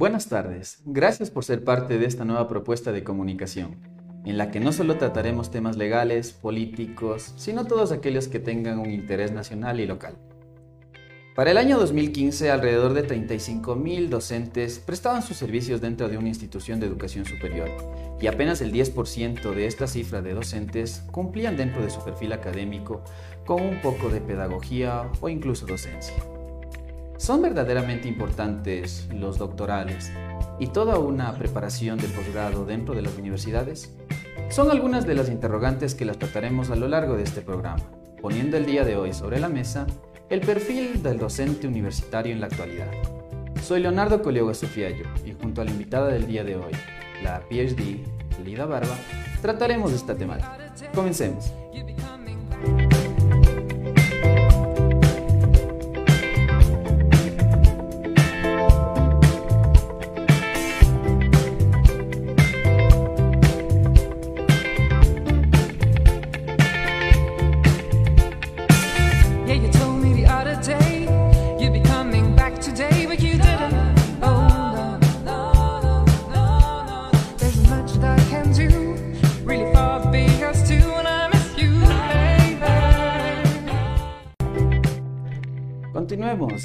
Buenas tardes, gracias por ser parte de esta nueva propuesta de comunicación, en la que no solo trataremos temas legales, políticos, sino todos aquellos que tengan un interés nacional y local. Para el año 2015, alrededor de 35.000 docentes prestaban sus servicios dentro de una institución de educación superior y apenas el 10% de esta cifra de docentes cumplían dentro de su perfil académico con un poco de pedagogía o incluso docencia. ¿Son verdaderamente importantes los doctorales y toda una preparación de posgrado dentro de las universidades? Son algunas de las interrogantes que las trataremos a lo largo de este programa, poniendo el día de hoy sobre la mesa el perfil del docente universitario en la actualidad. Soy Leonardo Colioga Sofiayo y junto a la invitada del día de hoy, la PhD Lida Barba, trataremos esta temática. Comencemos.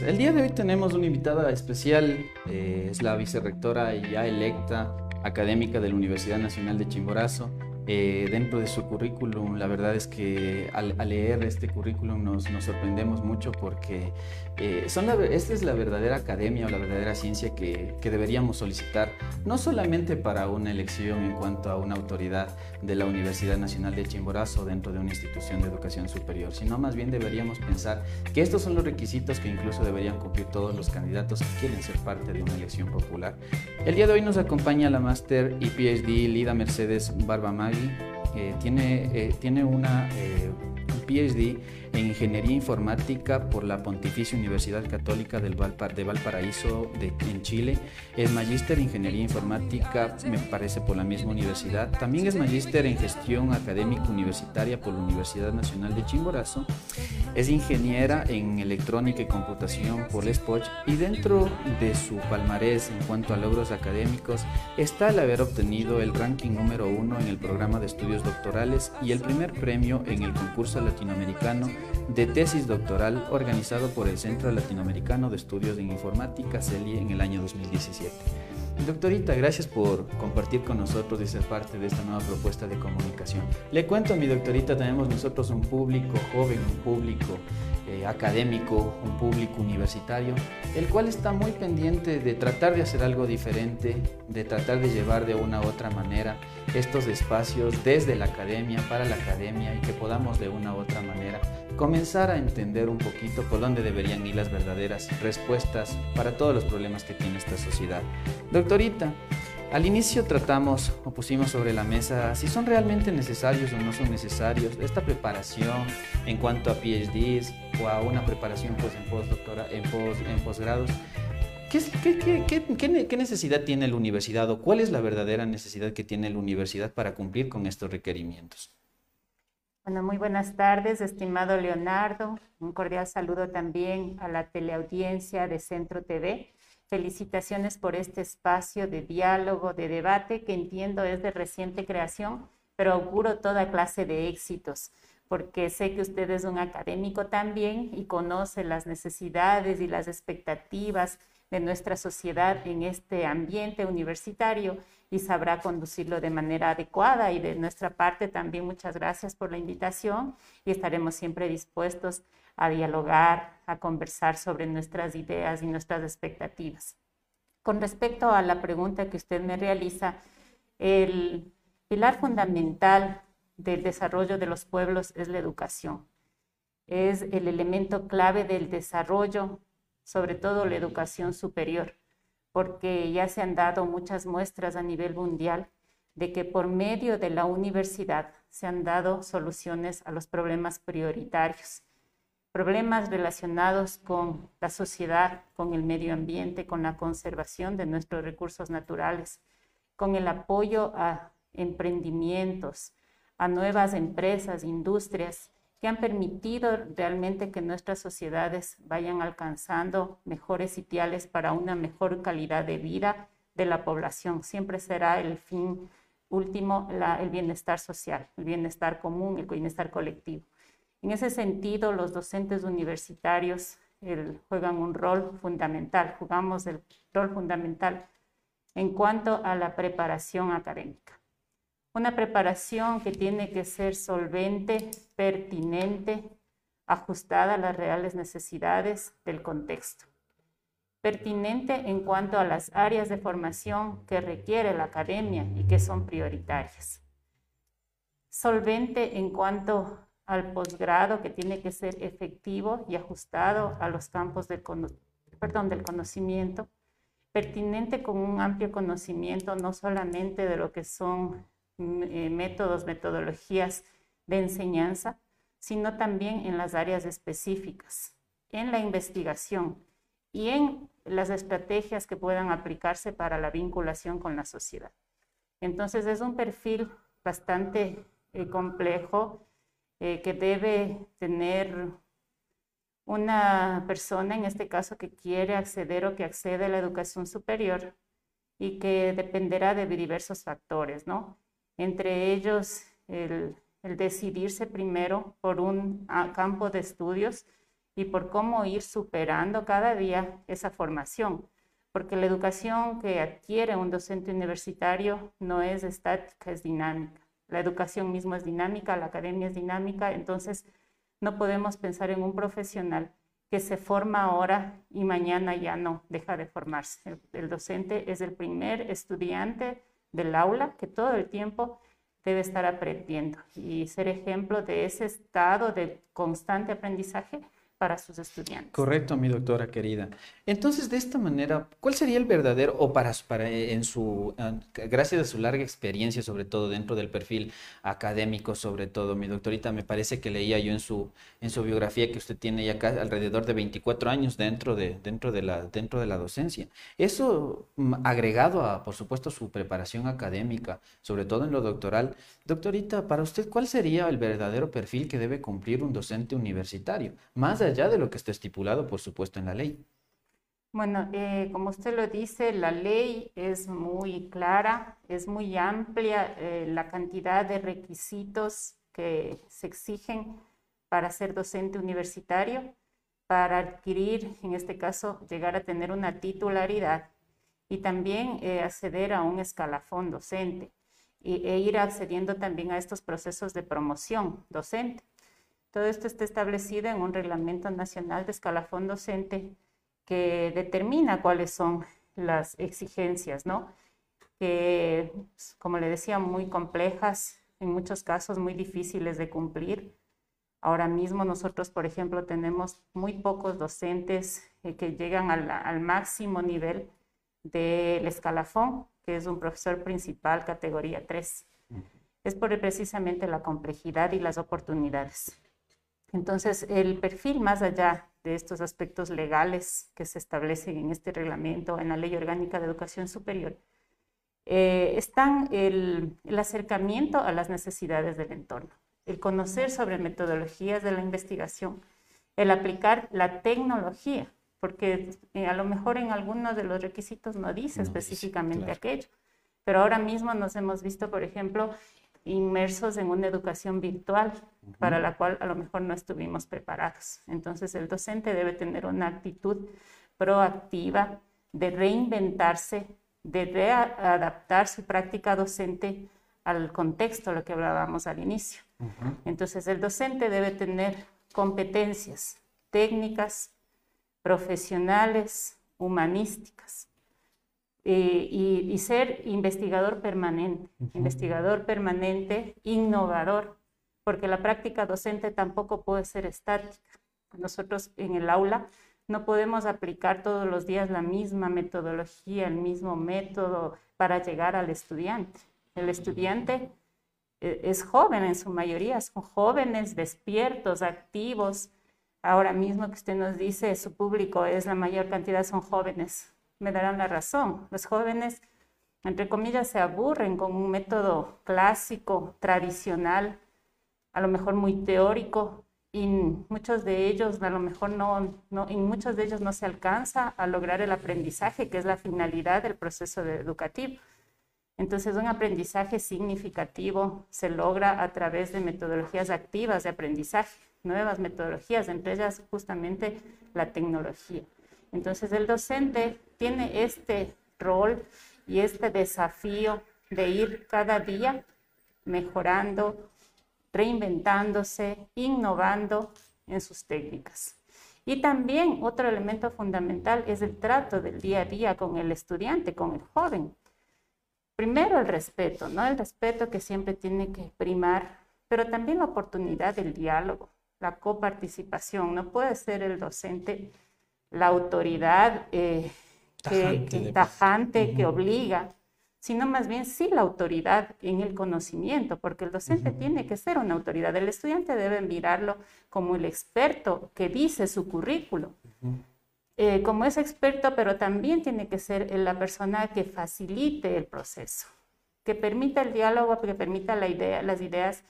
El día de hoy tenemos una invitada especial, eh, es la vicerrectora ya electa académica de la Universidad Nacional de Chimborazo. Eh, dentro de su currículum, la verdad es que al, leer este currículum nos, nos sorprendemos mucho porque eh, son esta es la verdadera academia o la verdadera ciencia que, que, deberíamos solicitar, no solamente para una elección en cuanto a una autoridad de la Universidad Nacional de Chimborazo dentro de una institución de educación superior, sino más bien deberíamos pensar que estos son los requisitos que incluso deberían cumplir todos los candidatos que quieren ser parte de una elección popular. El día de hoy nos acompaña la máster y PhD Lida Mercedes Barbamag tiene, eh, tiene una eh, PhD en Ingeniería Informática por la Pontificia Universidad Católica del de Valparaíso de, en Chile. Es magíster en Ingeniería Informática, me parece, por la misma universidad. También es magíster en Gestión Académica Universitaria por la Universidad Nacional de Chimborazo. Es ingeniera en Electrónica y Computación por la y dentro de su palmarés en cuanto a logros académicos está el haber obtenido el ranking número uno en el programa de estudios doctorales y el primer premio en el concurso latinoamericano de tesis doctoral organizado por el Centro Latinoamericano de Estudios en Informática, CELI, en el año 2017. Doctorita, gracias por compartir con nosotros y ser parte de esta nueva propuesta de comunicación. Le cuento a mi doctorita, tenemos nosotros un público joven, un público eh, académico, un público universitario, el cual está muy pendiente de tratar de hacer algo diferente, de tratar de llevar de una u otra manera estos espacios desde la academia, para la academia y que podamos de una u otra manera comenzar a entender un poquito por dónde deberían ir las verdaderas respuestas para todos los problemas que tiene esta sociedad. Doctorita, al inicio tratamos o pusimos sobre la mesa si son realmente necesarios o no son necesarios esta preparación en cuanto a PhDs o a una preparación pues, en, en, posgrados. ¿Qué, necesidad tiene la universidad o cuál es la verdadera necesidad que tiene la universidad para cumplir con estos requerimientos? Bueno, muy buenas tardes, estimado Leonardo. Un cordial saludo también a la teleaudiencia de Centro TV. Felicitaciones por este espacio de diálogo, de debate, que entiendo es de reciente creación, pero auguro toda clase de éxitos, porque sé que usted es un académico también y conoce las necesidades y las expectativas de nuestra sociedad en este ambiente universitario y sabrá conducirlo de manera adecuada. Y de nuestra parte también muchas gracias por la invitación y estaremos siempre dispuestos a dialogar, a conversar sobre nuestras ideas y nuestras expectativas. Con respecto a la pregunta que usted me realiza, el pilar fundamental del desarrollo de los pueblos es la educación. Es el elemento clave del desarrollo, sobre todo la educación superior porque ya se han dado muchas muestras a nivel mundial de que por medio de la universidad se han dado soluciones a los problemas prioritarios, problemas relacionados con la sociedad, con el medio ambiente, con la conservación de nuestros recursos naturales, con el apoyo a emprendimientos, a nuevas empresas, industrias que han permitido realmente que nuestras sociedades vayan alcanzando mejores ideales para una mejor calidad de vida de la población. Siempre será el fin último el bienestar social, el bienestar común, el bienestar colectivo. En ese sentido, los docentes universitarios juegan un rol fundamental, jugamos el rol fundamental en cuanto a la preparación académica. Una preparación que tiene que ser solvente, pertinente, ajustada a las reales necesidades del contexto. Pertinente en cuanto a las áreas de formación que requiere la academia y que son prioritarias. Solvente en cuanto al posgrado que tiene que ser efectivo y ajustado a los campos del, perdón, del conocimiento, pertinente con un amplio conocimiento no solamente de lo que son mm, eh, métodos, metodologías de enseñanza, sino también en las áreas específicas, en la investigación y en las estrategias que puedan aplicarse para la vinculación con la sociedad. Entonces es un perfil bastante eh, complejo eh, que debe tener una persona, en este caso, que quiere acceder o que accede a la educación superior y que dependerá de diversos factores, ¿no? Entre ellos, el, decidirse primero por un ah, campo de estudios y por cómo ir superando cada día esa formación, porque la educación que adquiere un docente universitario no es estática, es dinámica. La educación misma es dinámica, la academia es dinámica, entonces no podemos pensar en un profesional que se forma ahora y mañana ya no deja de formarse. El, docente es el primer estudiante del aula que todo el tiempo debe estar aprendiendo y ser ejemplo de ese estado de constante aprendizaje para sus estudiantes. Correcto, mi doctora querida. Entonces, de esta manera, ¿cuál sería el verdadero, o para, para en su, gracias a su larga experiencia, sobre todo dentro del perfil académico, sobre todo, mi doctorita, me parece que leía yo en su, en su biografía que usted tiene ya alrededor de 24 años dentro de, dentro de, la, dentro de la docencia. Eso mm, agregado a, por supuesto, su preparación académica, sobre todo en lo doctoral. Doctorita, para usted, ¿cuál sería el verdadero perfil que debe cumplir un docente universitario? Más allá de lo que está estipulado, por supuesto, en la ley. Bueno, eh, como usted lo dice, la ley es muy clara, es muy amplia eh, la cantidad de requisitos que se exigen para ser docente universitario, para adquirir, en este caso, llegar a tener una titularidad y también eh, acceder a un escalafón docente e ir accediendo también a estos procesos de promoción docente. Todo esto está establecido en un reglamento nacional de escalafón docente que determina cuáles son las exigencias, ¿no? Que, pues, como le decía, muy complejas, en muchos casos muy difíciles de cumplir. Ahora mismo nosotros, por ejemplo, tenemos muy pocos docentes eh, que llegan al, al máximo nivel del escalafón, que es un profesor principal categoría 3. Es por precisamente la complejidad y las oportunidades. Entonces, el perfil más allá de estos aspectos legales que se establecen en este reglamento, en la Ley Orgánica de Educación Superior, eh, están el, acercamiento a las necesidades del entorno, el conocer sobre metodologías de la investigación, el aplicar la tecnología, porque eh, a lo mejor en algunos de los requisitos no dice específicamente aquello, pero ahora mismo nos hemos visto, por ejemplo, inmersos en una educación virtual para la cual a lo mejor no estuvimos preparados. Entonces el docente debe tener una actitud proactiva de reinventarse, de readaptar su práctica docente al contexto, lo que hablábamos al inicio. Entonces el docente debe tener competencias técnicas, profesionales, humanísticas, eh, y, ser investigador permanente, investigador permanente, innovador, porque la práctica docente tampoco puede ser estática. Nosotros en el aula no podemos aplicar todos los días la misma metodología, el mismo método para llegar al estudiante. El estudiante eh, es joven en su mayoría, son jóvenes, despiertos, activos. Ahora mismo que usted nos dice, su público es la mayor cantidad, son jóvenes me darán la razón. Los jóvenes, entre comillas, se aburren con un método clásico, tradicional, a lo mejor muy teórico, y muchos de ellos a lo mejor no, no, en muchos de ellos no se alcanza a lograr el aprendizaje, que es la finalidad del proceso educativo. Entonces, un aprendizaje significativo se logra a través de metodologías activas de aprendizaje, nuevas metodologías, entre ellas justamente la tecnología. Entonces, el docente tiene este rol y este desafío de ir cada día mejorando, reinventándose, innovando en sus técnicas. Y también otro elemento fundamental es el trato del día a día con el estudiante, con el joven. Primero el respeto, ¿no? El respeto que siempre tiene que primar, pero también la oportunidad del diálogo, la coparticipación. No puede ser el docente la autoridad eh, tajante, que obliga, sino más bien sí la autoridad en el conocimiento, porque el docente tiene que ser una autoridad. El estudiante debe mirarlo como el experto que dice su currículo. Eh, como es experto, pero también tiene que ser la persona que facilite el proceso, que permita el diálogo, que permita la idea, las ideas,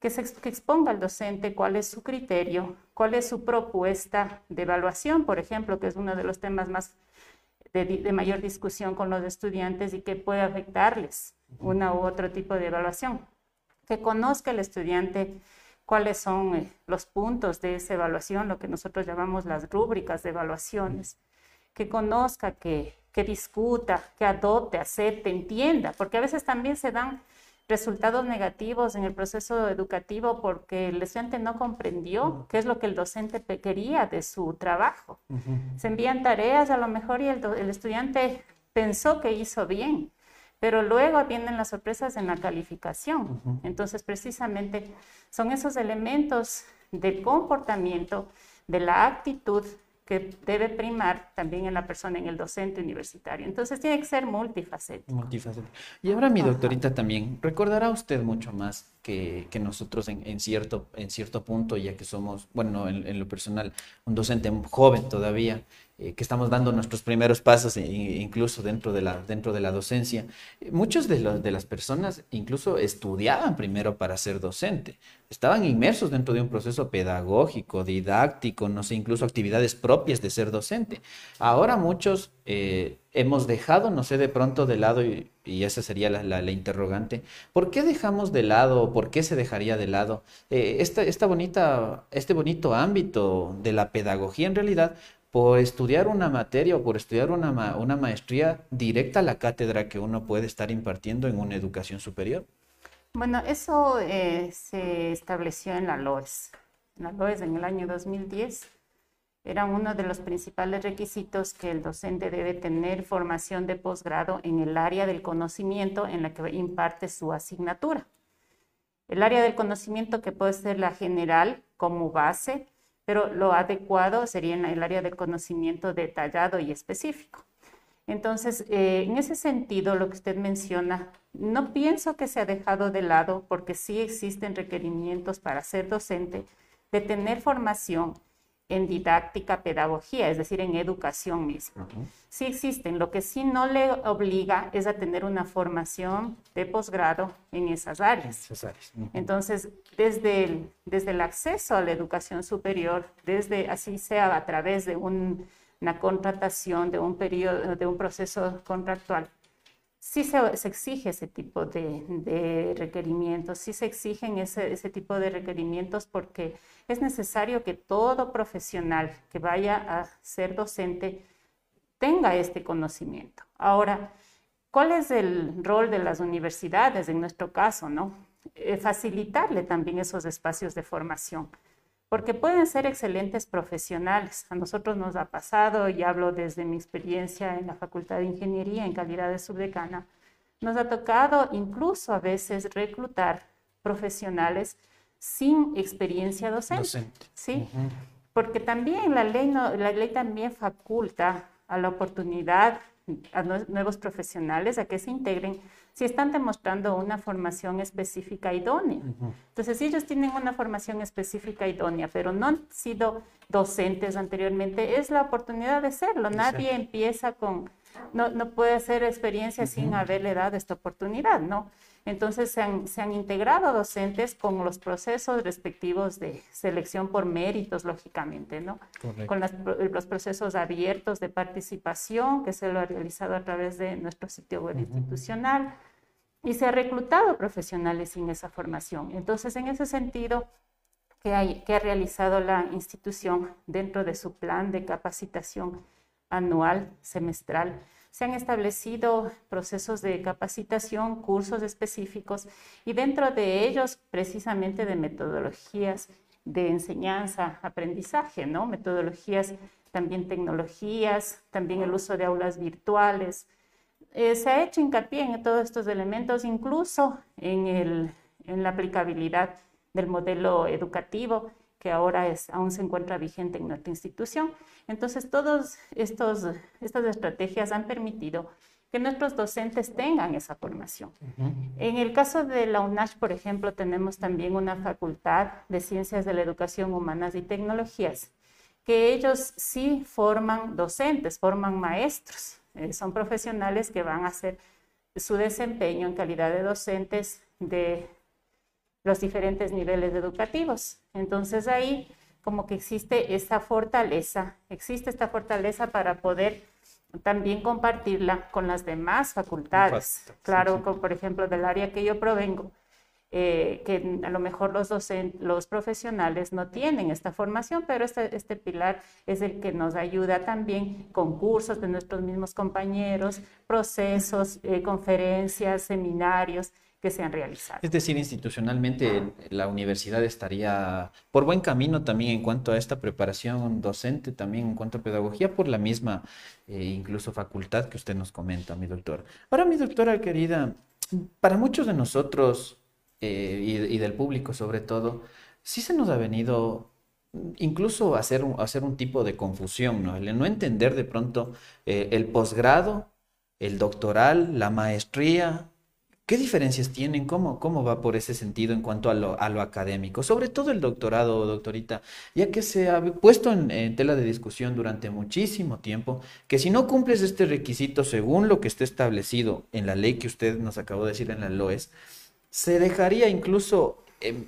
que, se, que exponga al docente cuál es su criterio, cuál es su propuesta de evaluación, por ejemplo, que es uno de los temas más de, mayor discusión con los estudiantes y que puede afectarles una u otro tipo de evaluación. Que conozca el estudiante cuáles son eh, los puntos de esa evaluación, lo que nosotros llamamos las rúbricas de evaluaciones. Que conozca, que, que discuta, que adopte, acepte, entienda, porque a veces también se dan resultados negativos en el proceso educativo porque el estudiante no comprendió qué es lo que el docente quería de su trabajo. Se envían tareas a lo mejor y el, estudiante pensó que hizo bien, pero luego vienen las sorpresas en la calificación. Entonces, precisamente son esos elementos del comportamiento, de la actitud que debe primar también en la persona, en el docente universitario. Entonces tiene que ser multifacético. Multifacético. Y ahora mi doctorita también, recordará usted mucho más que, que nosotros en, en, cierto, en cierto punto, ya que somos, bueno, en, en lo personal, un docente joven todavía, eh, que estamos dando nuestros primeros pasos, e, incluso dentro de la, dentro de la docencia. Muchas de, de las personas incluso estudiaban primero para ser docente, estaban inmersos dentro de un proceso pedagógico, didáctico, no sé, incluso actividades propias de ser docente. Ahora muchos eh, hemos dejado, no sé, de pronto de lado, y, esa sería la, la, interrogante, ¿por qué dejamos de lado, o por qué se dejaría de lado eh, esta, esta bonita, este bonito ámbito de la pedagogía en realidad? Por estudiar una materia o por estudiar una, una maestría directa a la cátedra que uno puede estar impartiendo en una educación superior? Bueno, eso eh, se estableció en la LOES. la LOES en el año 2010 era uno de los principales requisitos que el docente debe tener formación de posgrado en el área del conocimiento en la que imparte su asignatura. El área del conocimiento que puede ser la general como base, pero lo adecuado sería en el área de conocimiento detallado y específico. Entonces, eh, en ese sentido, lo que usted menciona, no pienso que se ha dejado de lado porque sí existen requerimientos para ser docente de tener formación en didáctica, pedagogía, es decir, en educación misma. Sí existen, lo que sí no le obliga es a tener una formación de posgrado en esas áreas. Entonces, desde el, desde el acceso a la educación superior, desde así sea a través de una contratación, de un periodo, de un proceso contractual, sí se, exige ese tipo de, requerimientos, sí se exigen ese, ese, tipo de requerimientos porque es necesario que todo profesional que vaya a ser docente tenga este conocimiento. Ahora, ¿cuál es el rol de las universidades en nuestro caso? ¿no? Eh, facilitarle también esos espacios de formación porque pueden ser excelentes profesionales. A nosotros nos ha pasado, y hablo desde mi experiencia en la Facultad de Ingeniería en calidad de subdecana, nos ha tocado incluso a veces reclutar profesionales sin experiencia docente. ¿sí? Porque también la ley, la ley también faculta a la oportunidad a nuevos profesionales a que se integren si están demostrando una formación específica idónea. Entonces, si ellos tienen una formación específica idónea, pero no han sido docentes anteriormente, es la oportunidad de serlo. Nadie empieza con no, no puede hacer experiencia sin haberle dado esta oportunidad, ¿no? Entonces se han, se han, integrado docentes con los procesos respectivos de selección por méritos, lógicamente, ¿no? Con las, los procesos abiertos de participación que se lo ha realizado a través de nuestro sitio web institucional y se ha reclutado profesionales sin esa formación. Entonces, en ese sentido, que, hay, que ha realizado la institución dentro de su plan de capacitación anual, semestral, se han establecido procesos de capacitación, cursos específicos y dentro de ellos precisamente de metodologías de enseñanza, aprendizaje, ¿no? Metodologías, también tecnologías, también el uso de aulas virtuales. Eh, se ha hecho hincapié en todos estos elementos, incluso en, el, en la aplicabilidad del modelo educativo que ahora es, aún se encuentra vigente en nuestra institución. Entonces, todas estas estrategias han permitido que nuestros docentes tengan esa formación. En el caso de la UNASH, por ejemplo, tenemos también una facultad de Ciencias de la Educación Humanas y Tecnologías, que ellos sí forman docentes, forman maestros, eh, son profesionales que van a hacer su desempeño en calidad de docentes de los diferentes niveles educativos. Entonces ahí como que existe esta fortaleza, existe esta fortaleza para poder también compartirla con las demás facultades. Claro, por ejemplo, del área que yo provengo, eh, que a lo mejor los docentes, los profesionales no tienen esta formación, pero este, este pilar es el que nos ayuda también con cursos de nuestros mismos compañeros, procesos, eh, conferencias, seminarios, que se han realizado. Es decir, institucionalmente la universidad estaría por buen camino también en cuanto a esta preparación docente, también en cuanto a pedagogía, por la misma eh, incluso facultad que usted nos comenta, mi doctor. Ahora, mi doctora querida, para muchos de nosotros eh, y, del público sobre todo, sí se nos ha venido incluso hacer un, hacer un tipo de confusión, ¿no? No entender de pronto eh, el posgrado, el doctoral, la maestría, ¿Qué diferencias tienen? ¿Cómo, ¿Cómo va por ese sentido en cuanto a lo, a lo académico? Sobre todo el doctorado, doctorita, ya que se ha puesto en, tela de discusión durante muchísimo tiempo que si no cumples este requisito según lo que esté establecido en la ley que usted nos acabó de decir en la LOES, se dejaría incluso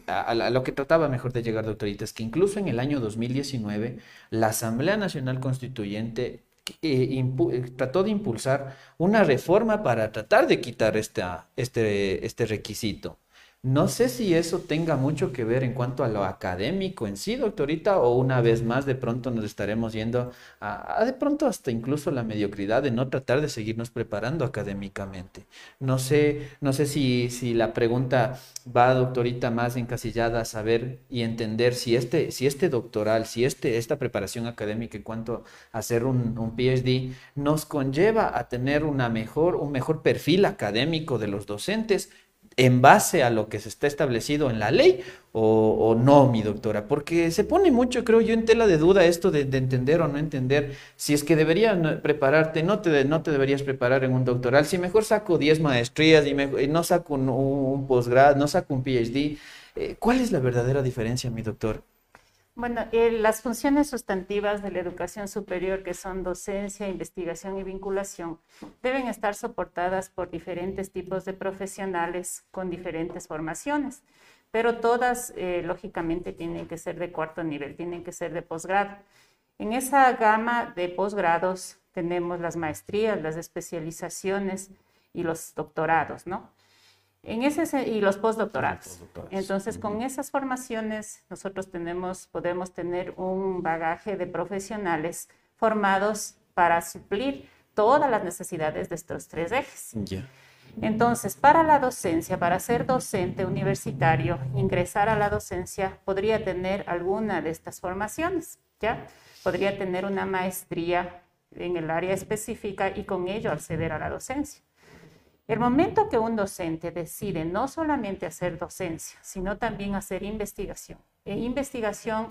a, a, lo que trataba mejor de llegar, doctorita, es que incluso en el año 2019 la Asamblea Nacional Constituyente eh, eh, trató de impulsar una reforma para tratar de quitar esta, este, este requisito. No sé si eso tenga mucho que ver en cuanto a lo académico en sí, doctorita, o una vez más de pronto nos estaremos yendo a, de pronto hasta incluso la mediocridad de no tratar de seguirnos preparando académicamente. No sé, no sé si, si la pregunta va, doctorita, más encasillada a saber y entender si este, si este doctoral, si este, esta preparación académica en cuanto a hacer un, un PhD nos conlleva a tener una mejor, un mejor perfil académico de los docentes en base a lo que se está establecido en la ley o, no, mi doctora? Porque se pone mucho, creo yo, en tela de duda esto de, entender o no entender si es que deberían prepararte, no te, no te deberías preparar en un doctoral, si mejor saco 10 maestrías y, no saco un, posgrado, no saco un PhD. Eh, ¿Cuál es la verdadera diferencia, mi doctor? Bueno, eh, las funciones sustantivas de la educación superior, que son docencia, investigación y vinculación, deben estar soportadas por diferentes tipos de profesionales con diferentes formaciones, pero todas, eh, lógicamente, tienen que ser de cuarto nivel, tienen que ser de posgrado. En esa gama de posgrados tenemos las maestrías, las especializaciones y los doctorados, ¿no? En ese, y los postdoctorados. Entonces, con esas formaciones, nosotros tenemos, podemos tener un bagaje de profesionales formados para suplir todas las necesidades de estos tres ejes. Entonces, para la docencia, para ser docente universitario, ingresar a la docencia, podría tener alguna de estas formaciones, ¿ya? Podría tener una maestría en el área específica y con ello acceder a la docencia. El momento que un docente decide no solamente hacer docencia, sino también hacer investigación, e investigación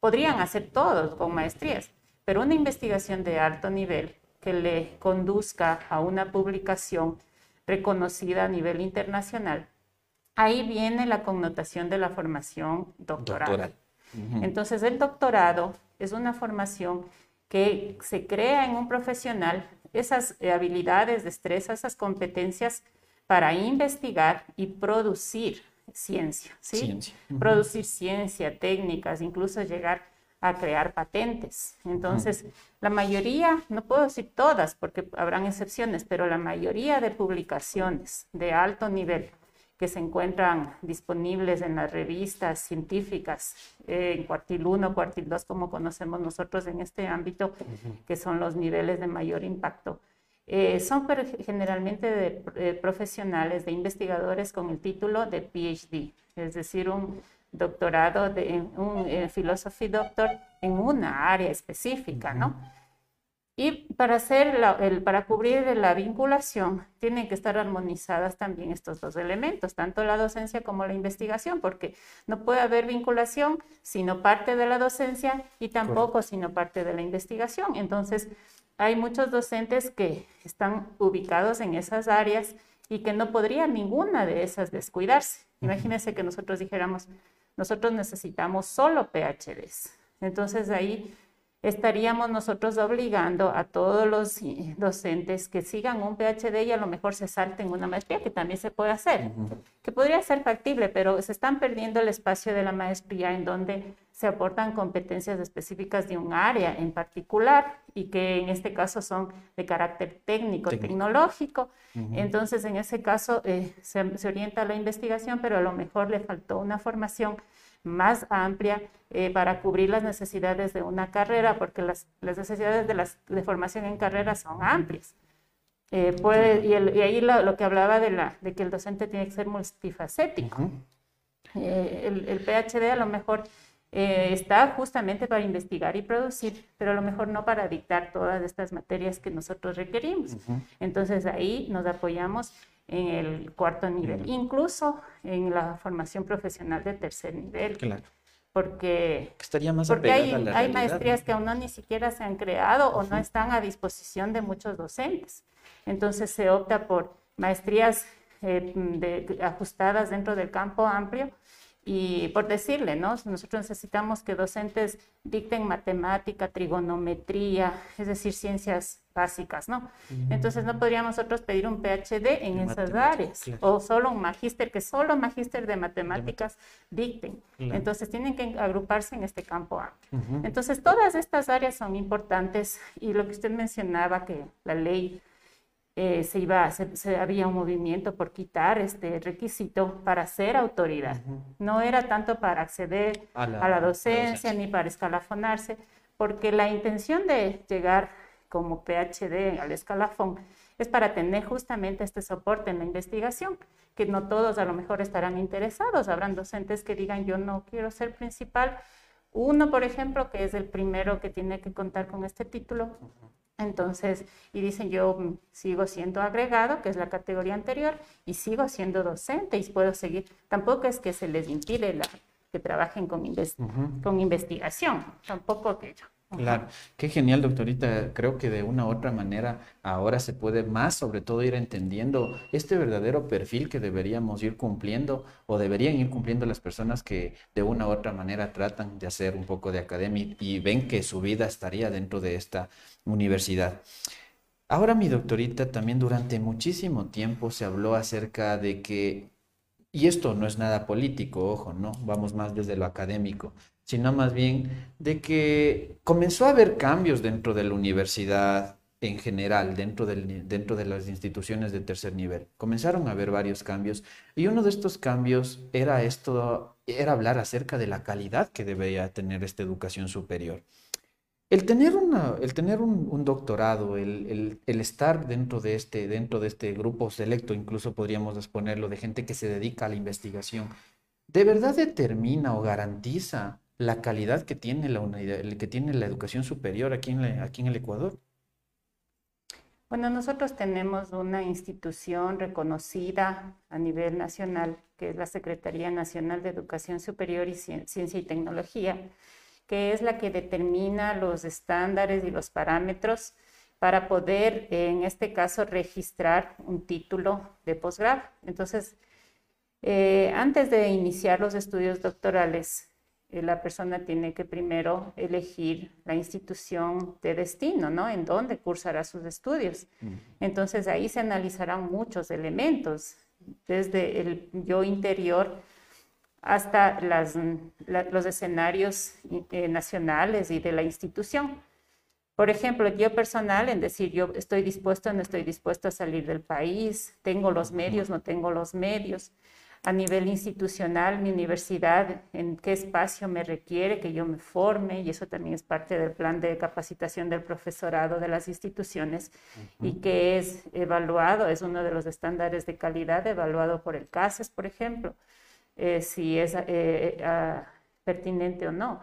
podrían hacer todos con maestrías, pero una investigación de alto nivel que le conduzca a una publicación reconocida a nivel internacional, ahí viene la connotación de la formación doctoral. Entonces, el doctorado es una formación que se crea en un profesional esas habilidades, destrezas, esas competencias para investigar y producir ciencia, ¿sí? Ciencia. Producir ciencia, técnicas, incluso llegar a crear patentes. Entonces, la mayoría, no puedo decir todas porque habrán excepciones, pero la mayoría de publicaciones de alto nivel que se encuentran disponibles en las revistas científicas, eh, en cuartil 1, cuartil 2, como conocemos nosotros en este ámbito, que son los niveles de mayor impacto, eh, son generalmente de eh, profesionales, de investigadores con el título de PhD, es decir, un doctorado de un eh, philosophy doctor en una área específica, ¿no? Y para, hacer el, para cubrir la vinculación, tienen que estar armonizadas también estos dos elementos, tanto la docencia como la investigación, porque no puede haber vinculación sino parte de la docencia y tampoco sino parte de la investigación. Entonces, hay muchos docentes que están ubicados en esas áreas y que no podría ninguna de esas descuidarse. Imagínense que nosotros dijéramos, nosotros necesitamos solo PhDs. Entonces ahí estaríamos nosotros obligando a todos los docentes que sigan un PhD y a lo mejor se salten una maestría, que también se puede hacer, que podría ser factible, pero se están perdiendo el espacio de la maestría en donde se aportan competencias específicas de un área en particular y que en este caso son de carácter técnico, tecnológico. Entonces, en ese caso eh, se, se orienta a la investigación, pero a lo mejor le faltó una formación más amplia eh, para cubrir las necesidades de una carrera, porque las, necesidades de, las, de formación en carrera son amplias. Eh, puede, y, ahí lo, que hablaba de, la, de que el docente tiene que ser multifacético. Eh, el, el, PhD a lo mejor está justamente para investigar y producir, pero a lo mejor no para dictar todas estas materias que nosotros requerimos. Entonces ahí nos apoyamos en el cuarto nivel, incluso en la formación profesional de tercer nivel. Claro. Porque, Estaría más porque hay, hay maestrías que aún no ni siquiera se han creado o no están a disposición de muchos docentes. Entonces se opta por maestrías eh, de, ajustadas dentro del campo amplio y por decirle, ¿no? Nosotros necesitamos que docentes dicten matemática, trigonometría, es decir, ciencias básicas, ¿no? Entonces no podríamos nosotros pedir un PhD en esas áreas o solo un magíster, que solo magíster de matemáticas dicten. Entonces tienen que agruparse en este campo amplio. Entonces todas estas áreas son importantes y lo que usted mencionaba, que la ley eh, se, iba, se, había un movimiento por quitar este requisito para ser autoridad. No era tanto para acceder a la, docencia, ni para escalafonarse, porque la intención de llegar como PhD al escalafón es para tener justamente este soporte en la investigación, que no todos a lo mejor estarán interesados. Habrán docentes que digan, yo no quiero ser principal. Uno, por ejemplo, que es el primero que tiene que contar con este título, entonces, y dicen, yo sigo siendo agregado, que es la categoría anterior, y sigo siendo docente y puedo seguir. Tampoco es que se les impide la, que trabajen con, con investigación, tampoco aquello. Claro, qué genial, doctorita. Creo que de una u otra manera ahora se puede más, sobre todo, ir entendiendo este verdadero perfil que deberíamos ir cumpliendo o deberían ir cumpliendo las personas que de una u otra manera tratan de hacer un poco de academia y ven que su vida estaría dentro de esta universidad. Ahora, mi doctorita, también durante muchísimo tiempo se habló acerca de que, y esto no es nada político, ojo, no, vamos más desde lo académico sino más bien de que comenzó a haber cambios dentro de la universidad en general, dentro, del, dentro de las instituciones de tercer nivel. Comenzaron a haber varios cambios y uno de estos cambios era esto, era hablar acerca de la calidad que debería tener esta educación superior. El tener, el tener un, doctorado, el, el, estar dentro de, este, dentro de este grupo selecto, incluso podríamos exponerlo, de gente que se dedica a la investigación, ¿de verdad determina o garantiza la calidad que tiene la, que tiene la educación superior aquí en, aquí en el Ecuador? Bueno, nosotros tenemos una institución reconocida a nivel nacional, que es la Secretaría Nacional de Educación Superior y Ciencia y Tecnología, que es la que determina los estándares y los parámetros para poder, en este caso, registrar un título de posgrado. Entonces, eh, antes de iniciar los estudios doctorales, eh, la persona tiene que primero elegir la institución de destino, ¿no? En dónde cursará sus estudios. Entonces ahí se analizarán muchos elementos, desde el yo interior hasta los escenarios eh, nacionales y de la institución. Por ejemplo, yo personal en decir yo estoy dispuesto o no estoy dispuesto a salir del país, tengo los medios, no tengo los medios. A nivel institucional, mi universidad, en qué espacio me requiere que yo me forme, y eso también es parte del plan de capacitación del profesorado de las instituciones, y que es evaluado, es uno de los estándares de calidad evaluado por el CASES, por ejemplo, eh, si es eh, ah, pertinente o no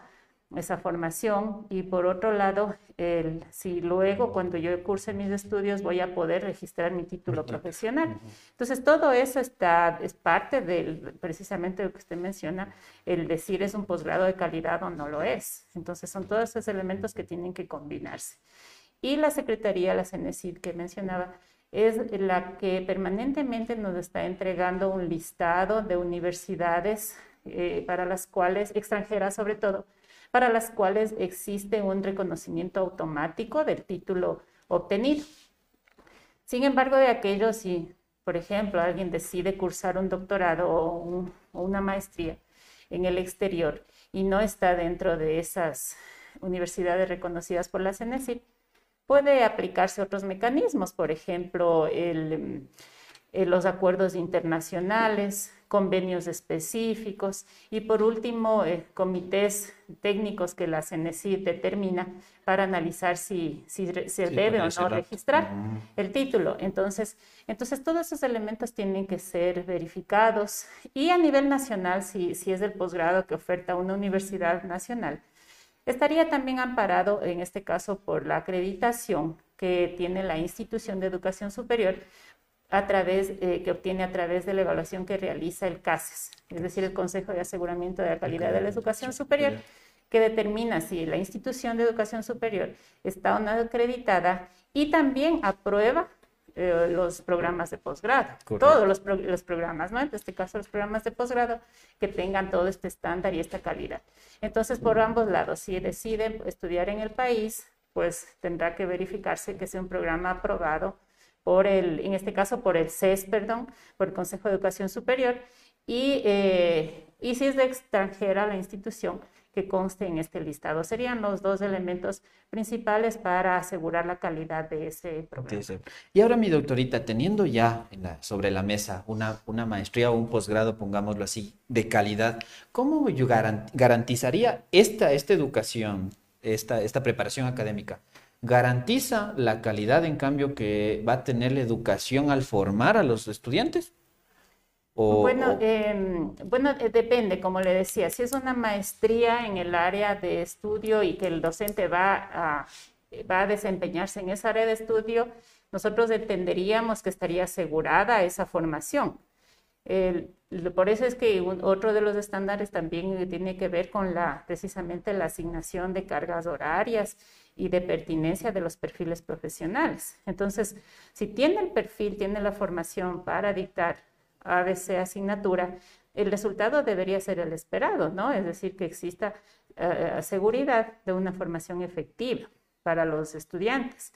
esa formación y por otro lado, el, si luego cuando yo curse mis estudios voy a poder registrar mi título profesional. Entonces, todo eso está, es parte del, precisamente lo que usted menciona, el decir es un posgrado de calidad o no lo es. Entonces, son todos esos elementos que tienen que combinarse. Y la Secretaría, la CENESID que mencionaba, es la que permanentemente nos está entregando un listado de universidades eh, para las cuales, extranjeras sobre todo, para las cuales existe un reconocimiento automático del título obtenido. Sin embargo, de aquellos, si, por ejemplo, alguien decide cursar un doctorado o, una maestría en el exterior y no está dentro de esas universidades reconocidas por la CNESIP, puede aplicarse otros mecanismos, por ejemplo, el, eh, los acuerdos internacionales, convenios específicos y por último eh, comités técnicos que la CNECI determina para analizar si, si se debe o no registrar el título. Entonces, entonces todos esos elementos tienen que ser verificados y a nivel nacional, si, si es el posgrado que oferta una universidad nacional, estaría también amparado en este caso por la acreditación que tiene la institución de educación superior a través, eh, que obtiene a través de la evaluación que realiza el CASES, es decir, el Consejo de Aseguramiento de la Calidad de la Educación Superior, que determina si la institución de educación superior está o no acreditada y también aprueba eh, los programas de posgrado, todos los, los, programas, ¿no? En este caso, los programas de posgrado que tengan todo este estándar y esta calidad. Entonces, por ambos lados, si deciden estudiar en el país, pues tendrá que verificarse que sea un programa aprobado por el, en este caso por el CES, perdón, por el Consejo de Educación Superior, y, eh, y si es de extranjera la institución que conste en este listado. Serían los dos elementos principales para asegurar la calidad de ese programa. Y ahora, mi doctorita, teniendo ya sobre la mesa una, una maestría o un posgrado, pongámoslo así, de calidad, ¿cómo yo garantizaría esta, esta educación, esta, esta preparación académica? garantiza la calidad, en cambio, que va a tener la educación al formar a los estudiantes? Bueno, em, bueno eh, depende, como le decía, si es una maestría en el área de estudio y que el docente va a, va a desempeñarse en esa área de estudio, nosotros entenderíamos que estaría asegurada esa formación. por eso es que otro de los estándares también tiene que ver con la, precisamente la asignación de cargas horarias y de pertinencia de los perfiles profesionales. Entonces, si tiene el perfil, tiene la formación para dictar ABC asignatura, el resultado debería ser el esperado, ¿no? Es decir, que exista eh, seguridad de una formación efectiva para los estudiantes.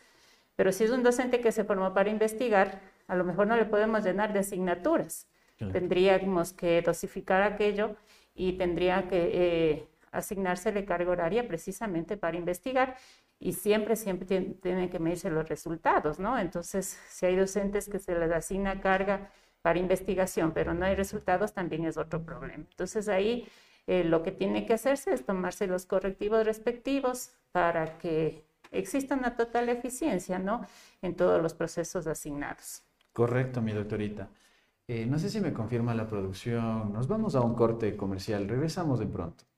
Pero si es un docente que se formó para investigar, a lo mejor no le podemos llenar de asignaturas. Tendríamos que dosificar aquello y tendría que eh, asignársele carga horaria precisamente para investigar y siempre, siempre tienen que medirse los resultados, ¿no? Entonces, si hay docentes que se les asigna carga para investigación, pero no hay resultados, también es otro problema. Entonces, ahí eh, lo que tiene que hacerse es tomarse los correctivos respectivos para que exista una total eficiencia, ¿no? En todos los procesos asignados. Correcto, mi doctorita. Eh, no sé si me confirma la producción. Nos vamos a un corte comercial. Regresamos de pronto.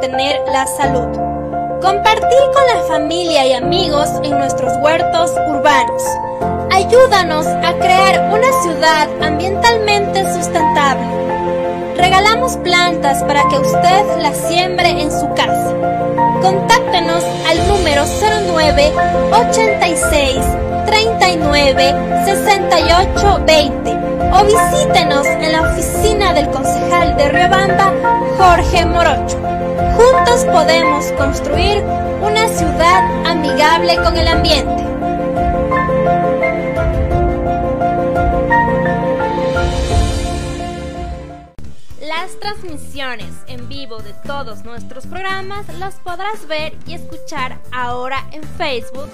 Mantener la salud, compartir con la familia y amigos en nuestros huertos urbanos. Ayúdanos a crear una ciudad ambientalmente sustentable. Regalamos plantas para que usted las siembre en su casa. Contáctenos al número 09 86 39 68 20 o visítenos en la oficina del concejal de Riobamba, Jorge Morocho. Juntos podemos construir una ciudad amigable con el ambiente. Las transmisiones en vivo de todos nuestros programas las podrás ver y escuchar ahora en Facebook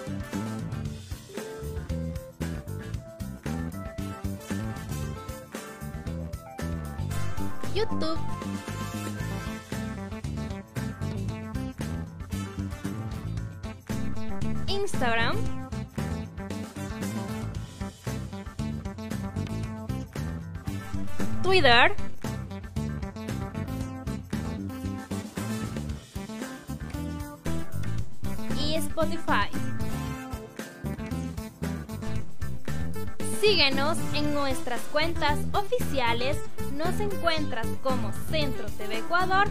YouTube, Instagram, Twitter, y Spotify. Síguenos en nuestras cuentas oficiales nos encuentras como Centro TV Ecuador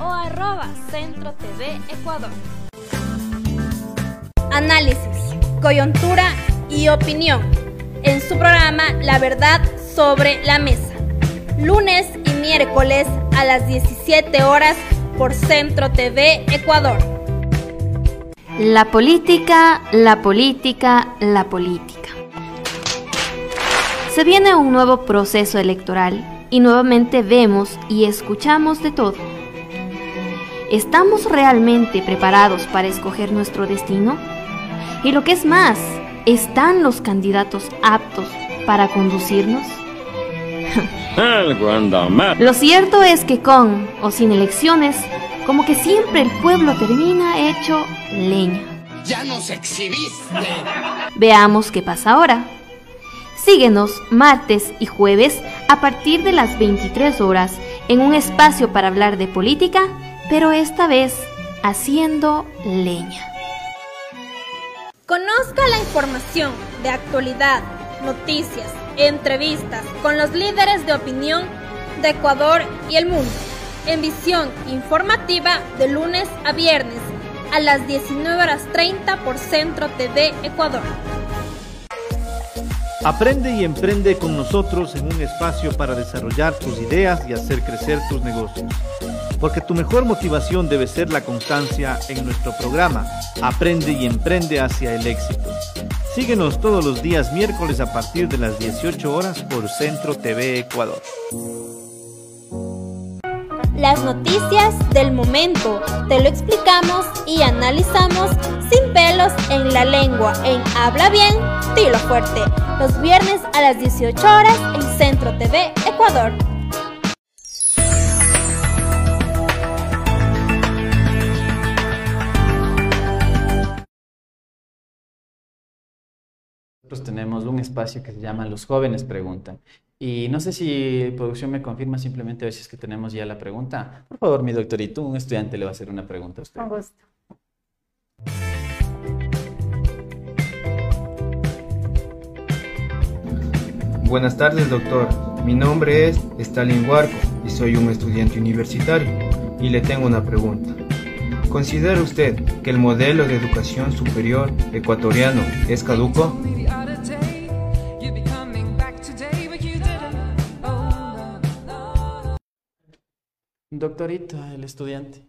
o arroba Centro TV Ecuador. Análisis, coyuntura y opinión en su programa La Verdad sobre la Mesa. Lunes y miércoles a las 17 horas por Centro TV Ecuador. La política, la política, la política. Se viene un nuevo proceso electoral y nuevamente vemos y escuchamos de todo. ¿Estamos realmente preparados para escoger nuestro destino? Y lo que es más, ¿están los candidatos aptos para conducirnos? Lo cierto es que con o sin elecciones, como que siempre el pueblo termina hecho leña. Ya nos exhibiste. Veamos qué pasa ahora. Síguenos martes y jueves a partir de las 23 horas en un espacio para hablar de política, pero esta vez haciendo leña. Conozca la información de actualidad, noticias, entrevistas con los líderes de opinión de Ecuador y el mundo en visión informativa de lunes a viernes a las 19 horas 30 por Centro TV Ecuador. Aprende y emprende con nosotros en un espacio para desarrollar tus ideas y hacer crecer tus negocios. Porque tu mejor motivación debe ser la constancia en nuestro programa Aprende y emprende hacia el éxito. Síguenos todos los días miércoles a partir de las 18 horas por Centro TV Ecuador. Las noticias del momento te lo explicamos y analizamos sin pelos en la lengua en Habla Bien, Tilo Fuerte, los viernes a las 18 horas en Centro TV Ecuador. Nosotros tenemos un espacio que se llama Los jóvenes preguntan. Y no sé si producción me confirma simplemente a ver si es que tenemos ya la pregunta. Por favor, mi doctorito, un estudiante le va a hacer una pregunta a usted. Con gusto. Buenas tardes, doctor. Mi nombre es Stalin Huarco y soy un estudiante universitario. Y le tengo una pregunta. ¿Considera usted que el modelo de educación superior ecuatoriano es caduco? Doctorito, el estudiante.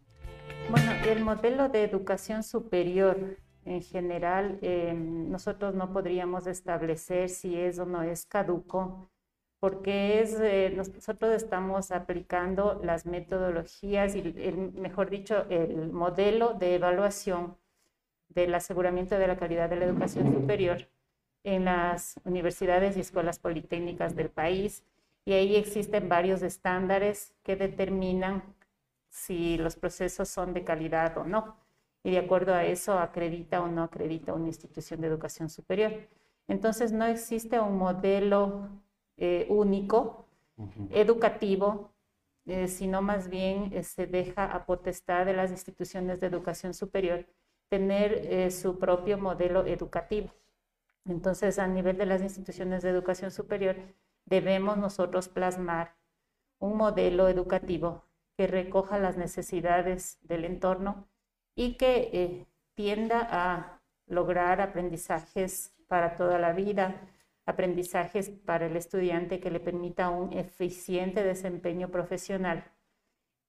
Bueno, el modelo de educación superior en general, eh, nosotros no podríamos establecer si es o no es caduco, porque es, eh, nosotros estamos aplicando las metodologías y, mejor dicho, el modelo de evaluación del aseguramiento de la calidad de la educación superior en las universidades y escuelas politécnicas del país. Y ahí existen varios estándares que determinan si los procesos son de calidad o no. Y de acuerdo a eso acredita o no acredita una institución de educación superior. Entonces no existe un modelo eh, único, educativo, eh, sino más bien eh, se deja a potestad de las instituciones de educación superior tener eh, su propio modelo educativo. Entonces, a nivel de las instituciones de educación superior, debemos nosotros plasmar un modelo educativo que recoja las necesidades del entorno y que tienda a lograr aprendizajes para toda la vida, aprendizajes para el estudiante que le permita un eficiente desempeño profesional,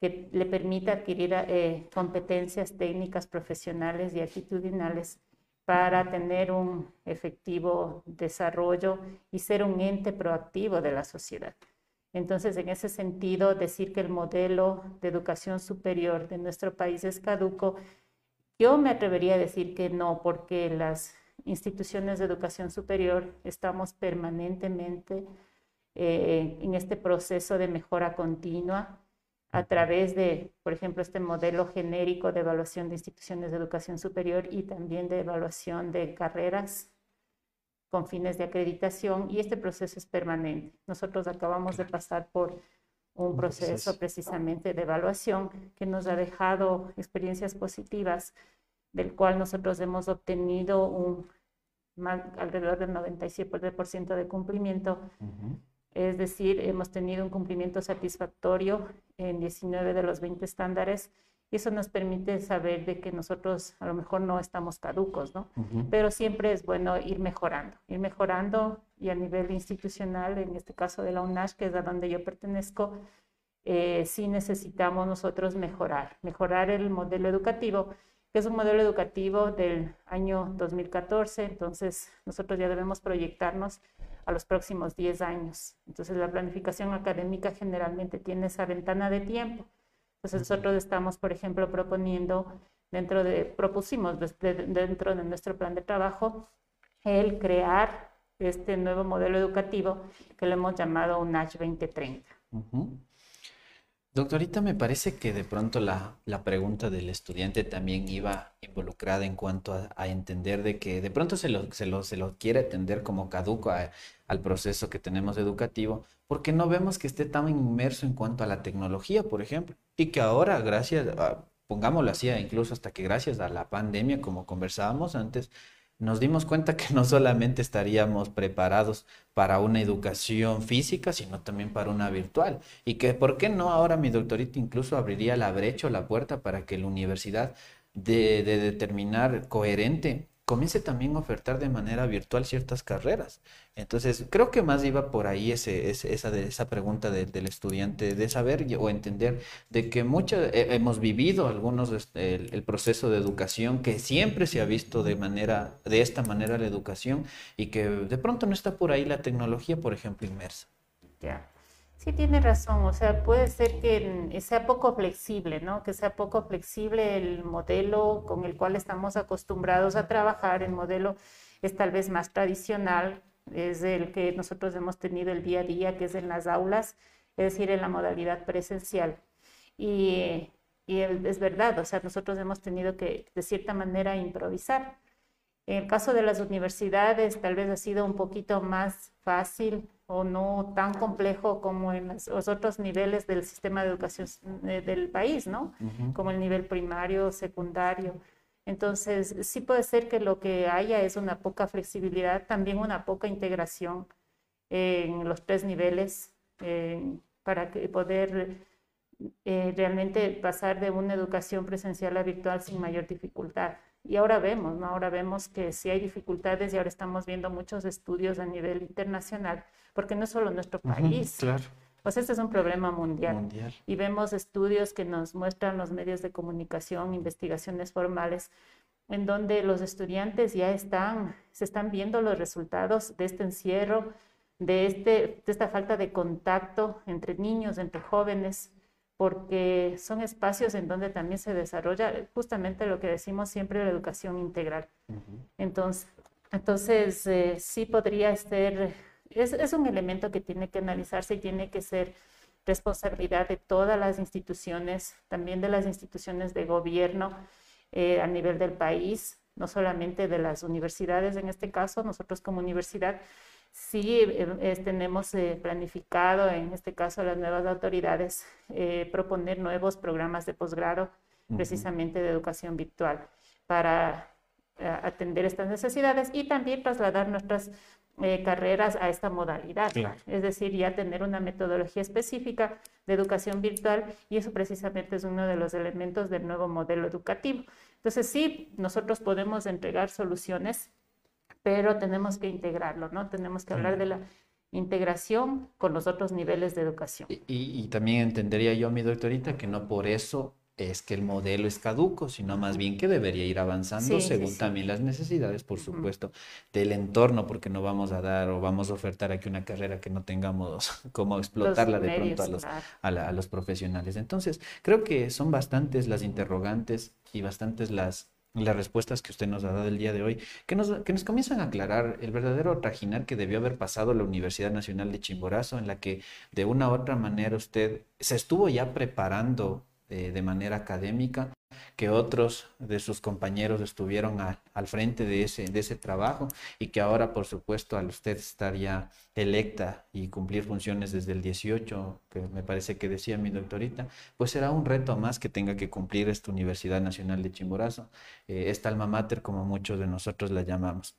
que le permita adquirir eh, competencias técnicas, profesionales y actitudinales para tener un efectivo desarrollo y ser un ente proactivo de la sociedad. Entonces, en ese sentido, decir que el modelo de educación superior de nuestro país es caduco, yo me atrevería a decir que no, porque las instituciones de educación superior estamos permanentemente eh, en este proceso de mejora continua a través de, por ejemplo, este modelo genérico de evaluación de instituciones de educación superior y también de evaluación de carreras con fines de acreditación y este proceso es permanente. Nosotros acabamos de pasar por un proceso precisamente de evaluación que nos ha dejado experiencias positivas del cual nosotros hemos obtenido un alrededor del 97% de cumplimiento. Es decir, hemos tenido un cumplimiento satisfactorio en 19 de los 20 estándares y eso nos permite saber de que nosotros a lo mejor no estamos caducos, ¿no? Pero siempre es bueno ir mejorando, ir mejorando y a nivel institucional, en este caso de la UNASH, que es a donde yo pertenezco, eh, sí necesitamos nosotros mejorar, mejorar el modelo educativo que es un modelo educativo del año 2014, entonces nosotros ya debemos proyectarnos a los próximos 10 años. Entonces la planificación académica generalmente tiene esa ventana de tiempo. Entonces nosotros estamos, por ejemplo, proponiendo dentro de, propusimos dentro de nuestro plan de trabajo el crear este nuevo modelo educativo que lo hemos llamado UNACH 2030. Doctorita, me parece que de pronto la, pregunta del estudiante también iba involucrada en cuanto a, entender de que de pronto se lo, se lo, se lo quiere atender como caduco al proceso que tenemos educativo, porque no vemos que esté tan inmerso en cuanto a la tecnología, por ejemplo, y que ahora, gracias, a, pongámoslo así, incluso hasta que gracias a la pandemia, como conversábamos antes, nos dimos cuenta que no solamente estaríamos preparados para una educación física, sino también para una virtual. Y que, ¿por qué no ahora mi doctorito incluso abriría la brecha o la puerta para que la universidad de, de determinar coherente comience también a ofertar de manera virtual ciertas carreras. Entonces, creo que más iba por ahí ese, esa, de, esa pregunta del estudiante, de saber o entender de que mucho, hemos vivido algunos este, el, proceso de educación, que siempre se ha visto de, manera, de esta manera la educación y que de pronto no está por ahí la tecnología, por ejemplo, inmersa. Ya. Sí, tiene razón. O sea, puede ser que sea poco flexible, ¿no? Que sea poco flexible el modelo con el cual estamos acostumbrados a trabajar. El modelo es tal vez más tradicional, es el que nosotros hemos tenido el día a día, que es en las aulas, es decir, en la modalidad presencial. Y, y es verdad, o sea, nosotros hemos tenido que, de cierta manera, improvisar. En el caso de las universidades, tal vez ha sido un poquito más fácil o no tan complejo como en los otros niveles del sistema de educación eh, del país, ¿no? Como el nivel primario, secundario. Entonces, sí puede ser que lo que haya es una poca flexibilidad, también una poca integración en los tres niveles eh, para que poder eh, realmente pasar de una educación presencial a virtual sin mayor dificultad. Y ahora vemos, ¿no? Ahora vemos que sí hay dificultades y ahora estamos viendo muchos estudios a nivel internacional, porque no es solo nuestro país. claro. Pues este es un problema mundial. mundial. Y vemos estudios que nos muestran los medios de comunicación, investigaciones formales, en donde los estudiantes ya están, se están viendo los resultados de este encierro, de, este, de esta falta de contacto entre niños, entre jóvenes, porque son espacios en donde también se desarrolla justamente lo que decimos siempre, la educación integral. Entonces, entonces eh, sí podría ser, es, es, un elemento que tiene que analizarse y tiene que ser responsabilidad de todas las instituciones, también de las instituciones de gobierno eh, a nivel del país, no solamente de las universidades en este caso, nosotros como universidad, Sí, eh, tenemos eh, planificado, en este caso las nuevas autoridades, eh, proponer nuevos programas de posgrado, precisamente de educación virtual, para atender estas necesidades y también trasladar nuestras carreras a esta modalidad. Es decir, ya tener una metodología específica de educación virtual y eso precisamente es uno de los elementos del nuevo modelo educativo. Entonces, sí, nosotros podemos entregar soluciones pero tenemos que integrarlo, ¿no? Tenemos que hablar de la integración con los otros niveles de educación. Y, también entendería yo, mi doctorita, que no por eso es que el modelo es caduco, sino más bien que debería ir avanzando según también las necesidades, por supuesto, del entorno, porque no vamos a dar o vamos a ofertar aquí una carrera que no tengamos cómo explotarla de pronto a los, a los profesionales. Entonces, creo que son bastantes las interrogantes y bastantes las las respuestas que usted nos ha dado el día de hoy, que nos, que nos comienzan a aclarar el verdadero trajinar que debió haber pasado la Universidad Nacional de Chimborazo, en la que de una u otra manera usted se estuvo ya preparando eh, de manera académica que otros de sus compañeros estuvieron al frente de ese, de ese trabajo y que ahora, por supuesto, al usted estar ya electa y cumplir funciones desde el 18, que me parece que decía mi doctorita, pues será un reto más que tenga que cumplir esta Universidad Nacional de Chimborazo, eh, esta alma mater como muchos de nosotros la llamamos.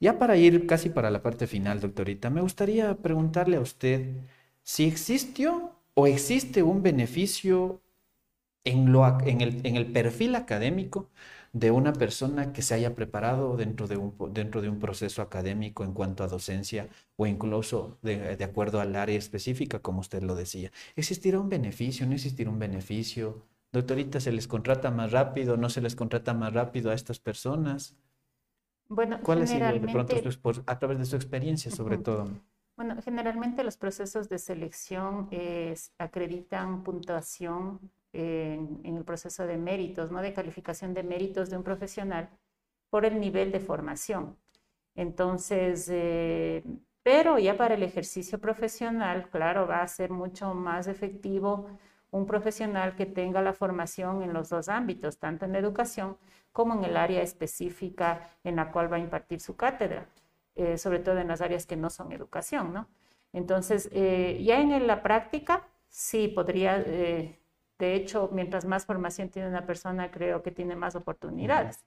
Ya para ir casi para la parte final, doctorita, me gustaría preguntarle a usted si existió o existe un beneficio en, lo, en, el, en el perfil académico de una persona que se haya preparado dentro de un, dentro de un proceso académico en cuanto a docencia o incluso de, de, acuerdo al área específica, como usted lo decía. ¿Existirá un beneficio? ¿No existirá un beneficio? Doctorita, ¿se les contrata más rápido? ¿No se les contrata más rápido a estas personas? Bueno, ¿Cuál ha sido de pronto a través de su experiencia sobre todo? Bueno, generalmente los procesos de selección acreditan puntuación en, el proceso de méritos, ¿no? de calificación de méritos de un profesional por el nivel de formación. Entonces, eh, pero ya para el ejercicio profesional, claro, va a ser mucho más efectivo un profesional que tenga la formación en los dos ámbitos, tanto en la educación como en el área específica en la cual va a impartir su cátedra, eh, sobre todo en las áreas que no son educación, ¿no? Entonces, eh, ya en la práctica, sí podría de hecho, mientras más formación tiene una persona, creo que tiene más oportunidades.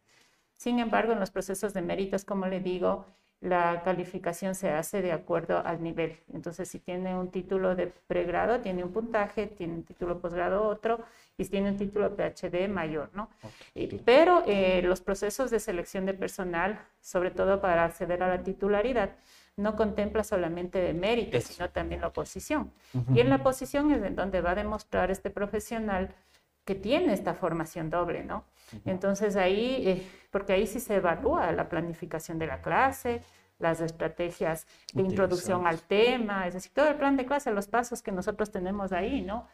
Sin embargo, en los procesos de méritos, como le digo, la calificación se hace de acuerdo al nivel. Entonces, si tiene un título de pregrado, tiene un puntaje, tiene un título posgrado otro, y si tiene un título PhD mayor, ¿no? Pero eh, los procesos de selección de personal, sobre todo para acceder a la titularidad, no contempla solamente de mérito, sino también la oposición. Y en la oposición es en donde va a demostrar este profesional que tiene esta formación doble, ¿no? Entonces ahí, eh, porque ahí sí se evalúa la planificación de la clase, las estrategias de introducción al tema, es decir, todo el plan de clase, los pasos que nosotros tenemos ahí, ¿no?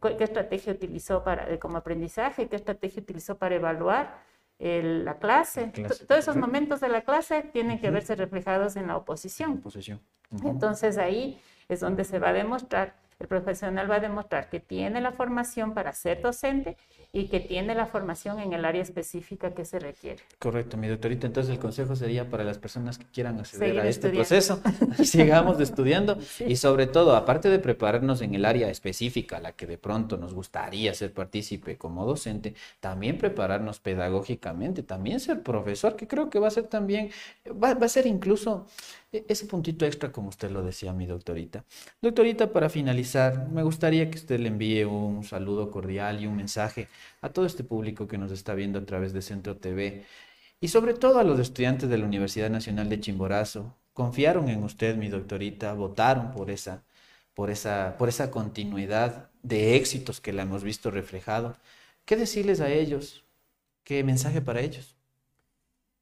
¿Qué estrategia utilizó para, como aprendizaje? ¿Qué estrategia utilizó para evaluar? La clase. Todos esos momentos de la clase tienen que verse reflejados en la oposición. oposición. Entonces ahí es donde se va a demostrar, el profesional va a demostrar que tiene la formación para ser docente y que tiene la formación en el área específica que se requiere. Correcto, mi doctorita. Entonces el consejo sería para las personas que quieran acceder a este proceso, sigamos estudiando y sobre todo, aparte de prepararnos en el área específica, a la que de pronto nos gustaría ser partícipe como docente, también prepararnos pedagógicamente, también ser profesor, que creo que va a ser también, va, va a ser incluso ese puntito extra, como usted lo decía, mi doctorita. Doctorita, para finalizar, me gustaría que usted le envíe un saludo cordial y un mensaje a todo este público que nos está viendo a través de Centro TV y sobre todo a los estudiantes de la Universidad Nacional de Chimborazo. Confiaron en usted, mi doctorita, votaron por esa, por esa, por esa continuidad de éxitos que la hemos visto reflejado. ¿Qué decirles a ellos? ¿Qué mensaje para ellos?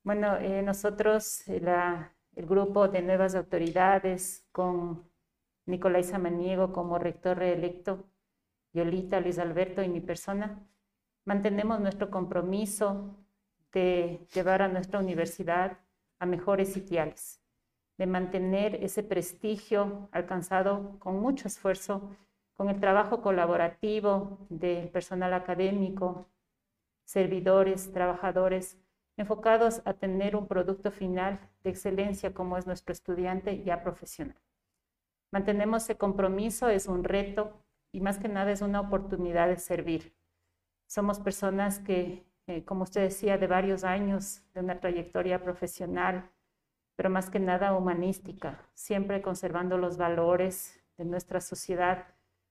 Bueno, eh, nosotros, eh, la, el grupo de nuevas autoridades con Nicolás Samaniego como rector reelecto, Yolita, Luis Alberto y mi persona, mantenemos nuestro compromiso de llevar a nuestra universidad a mejores sitiales, de mantener ese prestigio alcanzado con mucho esfuerzo, con el trabajo colaborativo del personal académico, servidores, trabajadores, enfocados a tener un producto final de excelencia como es nuestro estudiante ya profesional. Mantenemos ese compromiso, es un reto y más que nada es una oportunidad de servir. Somos personas que, eh, como usted decía, de varios años, de una trayectoria profesional, pero más que nada humanística, siempre conservando los valores de nuestra sociedad,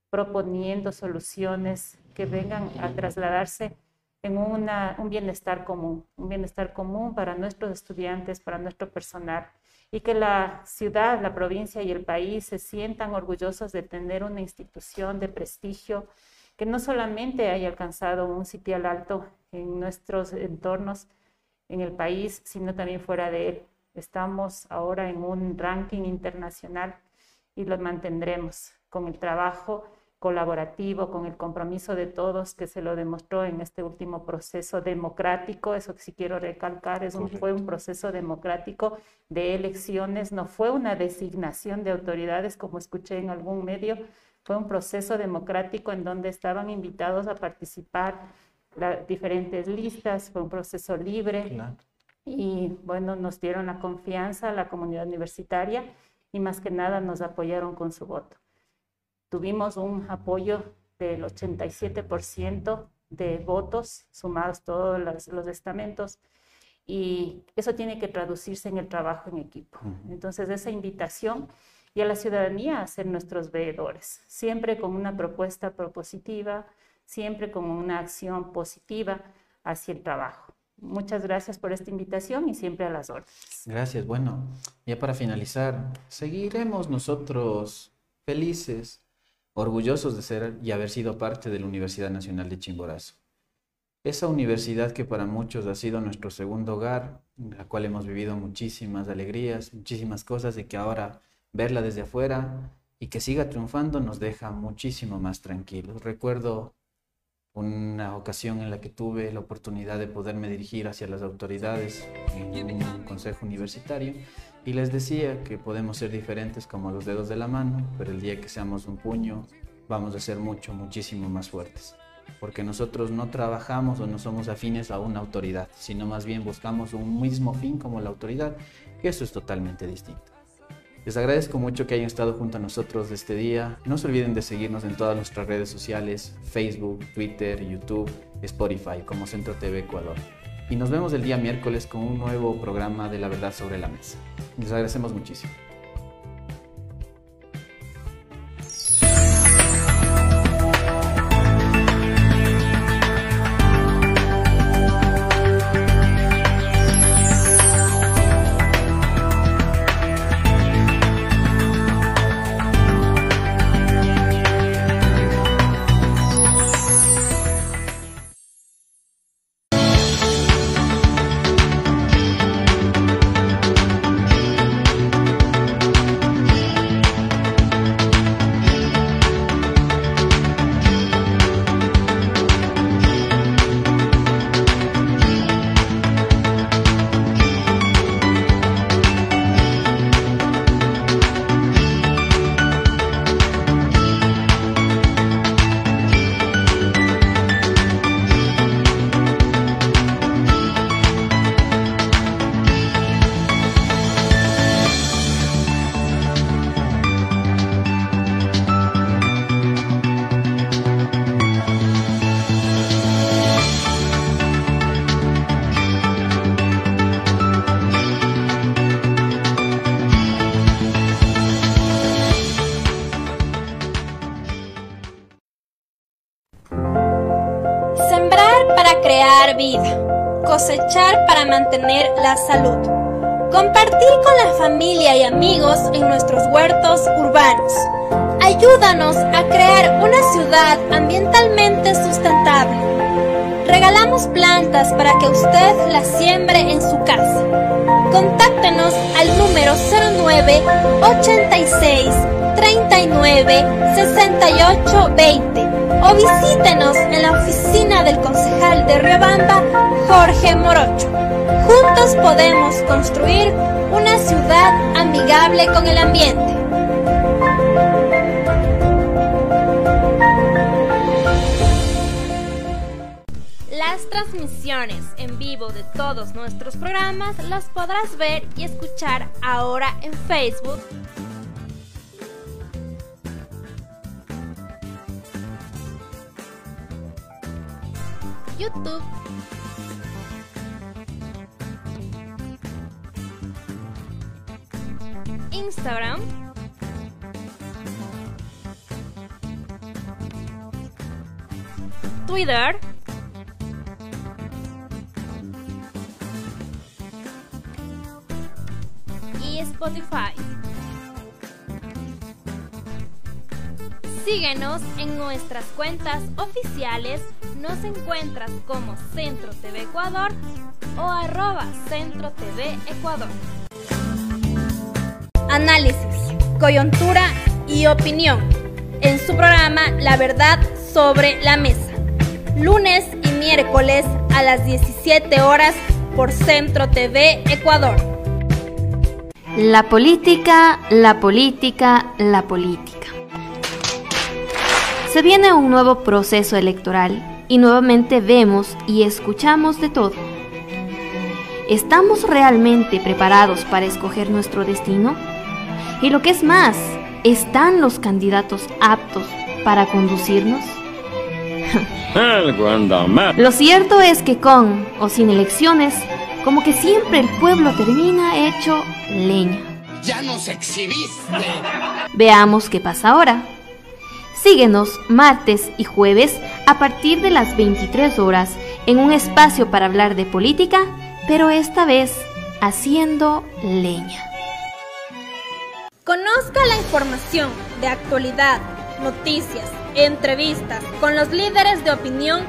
proponiendo soluciones que vengan a trasladarse en un bienestar común, un bienestar común para nuestros estudiantes, para nuestro personal, y que la ciudad, la provincia y el país se sientan orgullosos de tener una institución de prestigio que no solamente haya alcanzado un sitial alto en nuestros entornos en el país, sino también fuera de él. Estamos ahora en un ranking internacional y lo mantendremos con el trabajo colaborativo, con el compromiso de todos que se lo demostró en este último proceso democrático. Eso que sí quiero recalcar, es un, fue un proceso democrático de elecciones, no fue una designación de autoridades como escuché en algún medio, fue un proceso democrático en donde estaban invitados a participar las diferentes listas, fue un proceso libre. Y bueno, nos dieron la confianza a la comunidad universitaria y más que nada nos apoyaron con su voto tuvimos un apoyo del 87% de votos, sumados todos los, estamentos, y eso tiene que traducirse en el trabajo en equipo. Entonces, esa invitación y a la ciudadanía a ser nuestros veedores, siempre con una propuesta propositiva, siempre con una acción positiva hacia el trabajo. Muchas gracias por esta invitación y siempre a las órdenes. Gracias. Bueno, ya para finalizar, seguiremos nosotros felices orgullosos de ser y haber sido parte de la Universidad Nacional de Chimborazo. Esa universidad que para muchos ha sido nuestro segundo hogar, en la cual hemos vivido muchísimas alegrías, muchísimas cosas y que ahora verla desde afuera y que siga triunfando nos deja muchísimo más tranquilos. Recuerdo una ocasión en la que tuve la oportunidad de poderme dirigir hacia las autoridades en un consejo universitario y les decía que podemos ser diferentes como los dedos de la mano, pero el día que seamos un puño vamos a ser mucho, muchísimo más fuertes. Porque nosotros no trabajamos o no somos afines a una autoridad, sino más bien buscamos un mismo fin como la autoridad, que eso es totalmente distinto. Les agradezco mucho que hayan estado junto a nosotros este día. No se olviden de seguirnos en todas nuestras redes sociales, Facebook, Twitter, YouTube, Spotify, como Centro TV Ecuador y nos vemos el día miércoles con un nuevo programa de La Verdad sobre la Mesa. Les agradecemos muchísimo. Mantener la salud, compartir con la familia y amigos en nuestros huertos urbanos. Ayúdanos a crear una ciudad ambientalmente sustentable. Regalamos plantas para que usted las siembre en su casa. Contáctenos al número 09 86 39 68 20 o visítenos en la oficina del concejal de Riobamba, Jorge Morocho. Juntos podemos construir una ciudad amigable con el ambiente. Las transmisiones en vivo de todos nuestros programas las podrás ver y escuchar ahora en Facebook. YouTube Instagram Twitter y Spotify. Síguenos en nuestras cuentas oficiales. Nos encuentras como Centro TV Ecuador o arroba Centro TV Ecuador. Análisis, coyuntura y opinión. En su programa La Verdad sobre la Mesa. Lunes y miércoles a las 17 horas por Centro TV Ecuador. La política, la política, la política. Se viene un nuevo proceso electoral y nuevamente vemos y escuchamos de todo. ¿Estamos realmente preparados para escoger nuestro destino? Y lo que es más, ¿están los candidatos aptos para conducirnos? Lo cierto es que con o sin elecciones, como que siempre el pueblo termina hecho leña. Ya nos exhibiste. Veamos qué pasa ahora. Síguenos martes y jueves a partir de las 23 horas en un espacio para hablar de política, pero esta vez haciendo leña. Conozca la información de actualidad, noticias, entrevistas con los líderes de opinión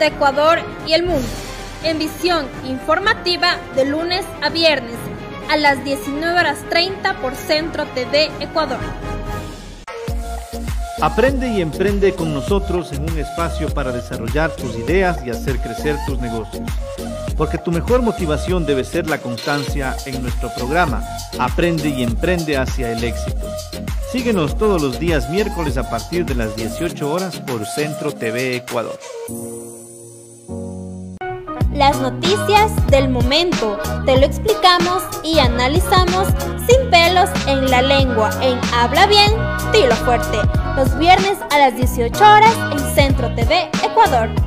de Ecuador y el mundo, en visión informativa de lunes a viernes a las 19 horas 30 por Centro TV Ecuador. Aprende y emprende con nosotros en un espacio para desarrollar tus ideas y hacer crecer tus negocios. Porque tu mejor motivación debe ser la constancia en nuestro programa Aprende y emprende hacia el éxito. Síguenos todos los días miércoles a partir de las 18 horas por Centro TV Ecuador. Las noticias del momento te lo explicamos y analizamos sin pelos en la lengua en Habla Bien, Tilo Fuerte, los viernes a las 18 horas en Centro TV Ecuador.